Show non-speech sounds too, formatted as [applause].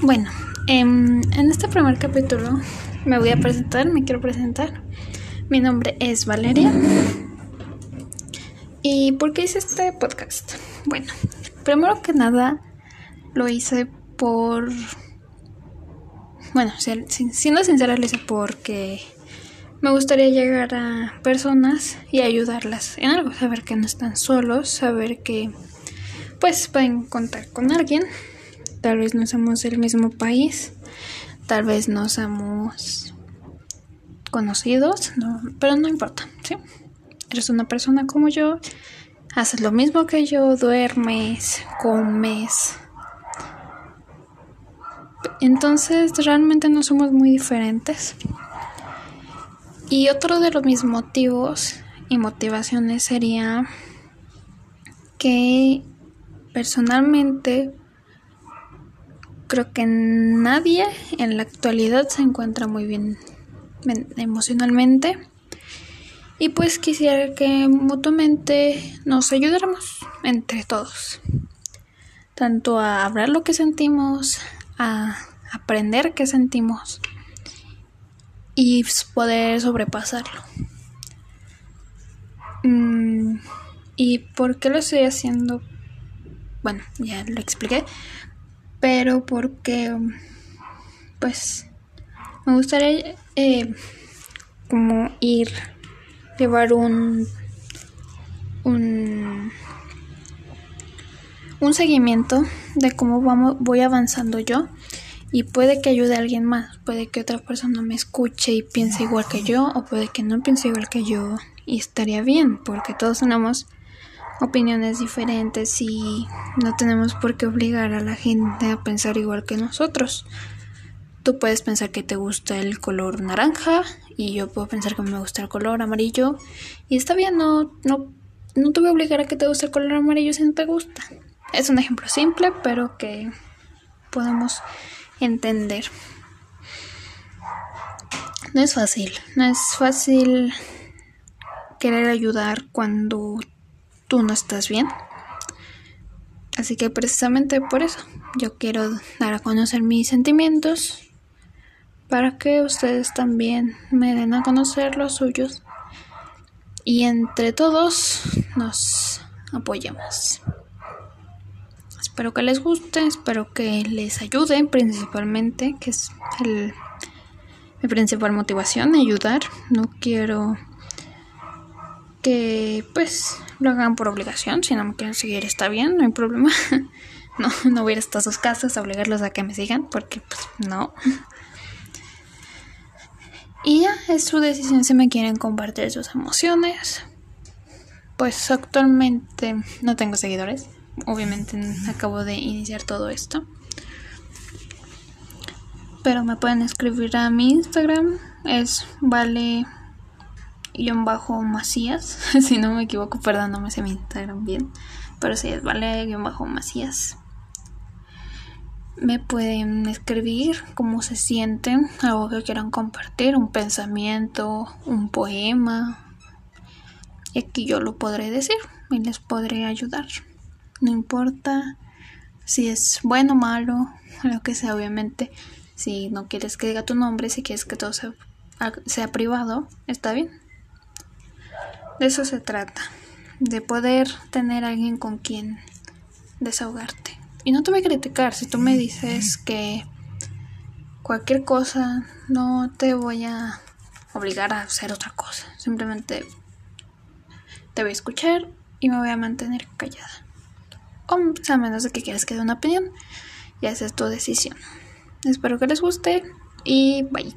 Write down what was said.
Bueno, em, en este primer capítulo me voy a presentar, me quiero presentar. Mi nombre es Valeria. ¿Y por qué hice este podcast? Bueno, primero que nada lo hice por... Bueno, siendo sincera lo hice porque me gustaría llegar a personas y ayudarlas en algo, saber que no están solos, saber que pues pueden contar con alguien Tal vez no somos del mismo país, tal vez no somos conocidos, pero no importa, ¿sí? Eres una persona como yo, haces lo mismo que yo, duermes, comes. Entonces realmente no somos muy diferentes. Y otro de los mis motivos y motivaciones sería que personalmente Creo que nadie en la actualidad se encuentra muy bien emocionalmente. Y pues quisiera que mutuamente nos ayudáramos entre todos. Tanto a hablar lo que sentimos, a aprender qué sentimos y poder sobrepasarlo. Mm, ¿Y por qué lo estoy haciendo? Bueno, ya lo expliqué pero porque pues me gustaría eh, como ir llevar un un un seguimiento de cómo vamos voy avanzando yo y puede que ayude a alguien más, puede que otra persona me escuche y piense igual que yo o puede que no piense igual que yo y estaría bien porque todos tenemos opiniones diferentes y no tenemos por qué obligar a la gente a pensar igual que nosotros. Tú puedes pensar que te gusta el color naranja y yo puedo pensar que me gusta el color amarillo y está bien, no, no, no te voy a obligar a que te guste el color amarillo si no te gusta. Es un ejemplo simple pero que podemos entender. No es fácil, no es fácil querer ayudar cuando tú no estás bien. Así que precisamente por eso yo quiero dar a conocer mis sentimientos para que ustedes también me den a conocer los suyos y entre todos nos apoyemos. Espero que les guste, espero que les ayude principalmente, que es el, mi principal motivación, ayudar. No quiero que pues lo hagan por obligación, si no me quieren seguir está bien, no hay problema. [laughs] no, no voy a ir hasta sus casas a obligarlos a que me sigan, porque pues no. Y ya es su decisión si me quieren compartir sus emociones. Pues actualmente no tengo seguidores. Obviamente acabo de iniciar todo esto. Pero me pueden escribir a mi Instagram. Es vale bajo Macías, [laughs] si no me equivoco, perdón, no me sé mi Instagram bien, pero si es vale bajo Macías. Me pueden escribir cómo se sienten, algo que quieran compartir, un pensamiento, un poema, y aquí yo lo podré decir y les podré ayudar. No importa si es bueno o malo, [laughs] lo que sea, obviamente. Si no quieres que diga tu nombre, si quieres que todo sea, sea privado, está bien. De eso se trata, de poder tener alguien con quien desahogarte. Y no te voy a criticar si tú me dices que cualquier cosa no te voy a obligar a hacer otra cosa. Simplemente te voy a escuchar y me voy a mantener callada. O a menos de que quieras que dé una opinión, y esa es tu decisión. Espero que les guste y bye.